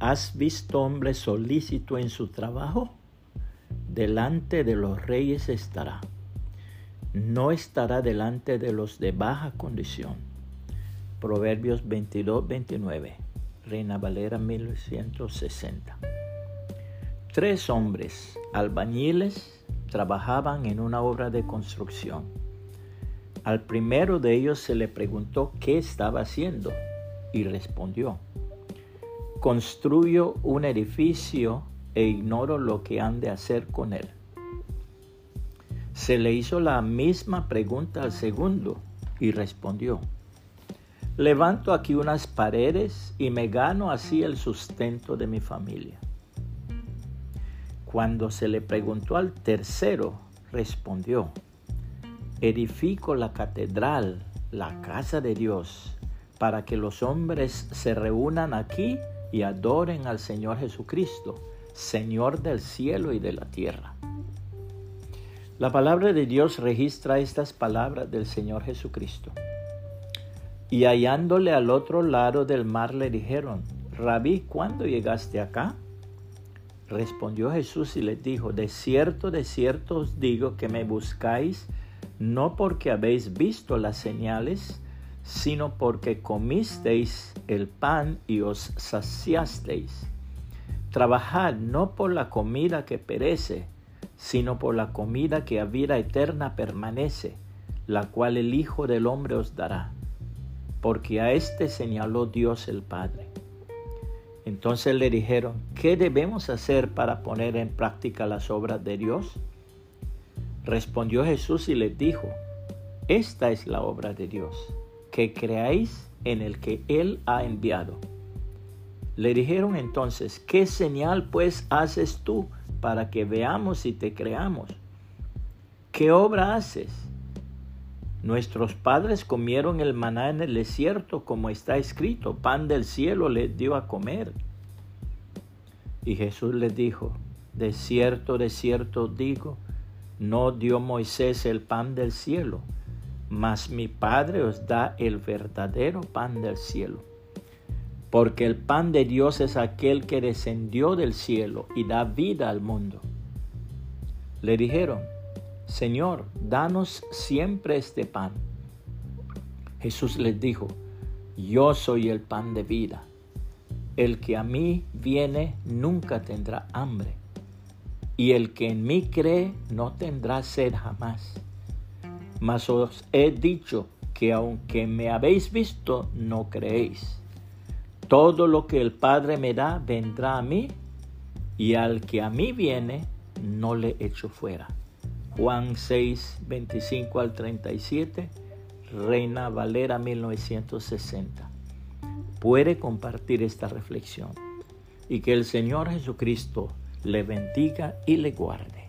¿Has visto hombre solícito en su trabajo? Delante de los reyes estará. No estará delante de los de baja condición. Proverbios 22, 29. Reina Valera 1960. Tres hombres, albañiles, trabajaban en una obra de construcción. Al primero de ellos se le preguntó qué estaba haciendo y respondió, construyo un edificio e ignoro lo que han de hacer con él. Se le hizo la misma pregunta al segundo y respondió, levanto aquí unas paredes y me gano así el sustento de mi familia. Cuando se le preguntó al tercero, respondió, edifico la catedral, la casa de Dios, para que los hombres se reúnan aquí y adoren al Señor Jesucristo, Señor del cielo y de la tierra. La palabra de Dios registra estas palabras del Señor Jesucristo. Y hallándole al otro lado del mar le dijeron, Rabí, ¿cuándo llegaste acá? Respondió Jesús y les dijo, de cierto, de cierto os digo que me buscáis, no porque habéis visto las señales, sino porque comisteis el pan y os saciasteis. Trabajad no por la comida que perece, sino por la comida que a vida eterna permanece, la cual el Hijo del Hombre os dará, porque a éste señaló Dios el Padre. Entonces le dijeron, ¿qué debemos hacer para poner en práctica las obras de Dios? Respondió Jesús y les dijo, esta es la obra de Dios, creáis en el que Él ha enviado. Le dijeron entonces, ¿qué señal pues haces tú para que veamos y te creamos? ¿Qué obra haces? Nuestros padres comieron el maná en el desierto, como está escrito, pan del cielo les dio a comer. Y Jesús les dijo, de cierto, de cierto digo, no dio Moisés el pan del cielo, mas mi Padre os da el verdadero pan del cielo. Porque el pan de Dios es aquel que descendió del cielo y da vida al mundo. Le dijeron, Señor, danos siempre este pan. Jesús les dijo, yo soy el pan de vida. El que a mí viene nunca tendrá hambre, y el que en mí cree no tendrá sed jamás. Mas os he dicho que aunque me habéis visto, no creéis. Todo lo que el Padre me da vendrá a mí, y al que a mí viene, no le echo fuera. Juan 6, 25 al 37, Reina Valera 1960. Puede compartir esta reflexión y que el Señor Jesucristo le bendiga y le guarde.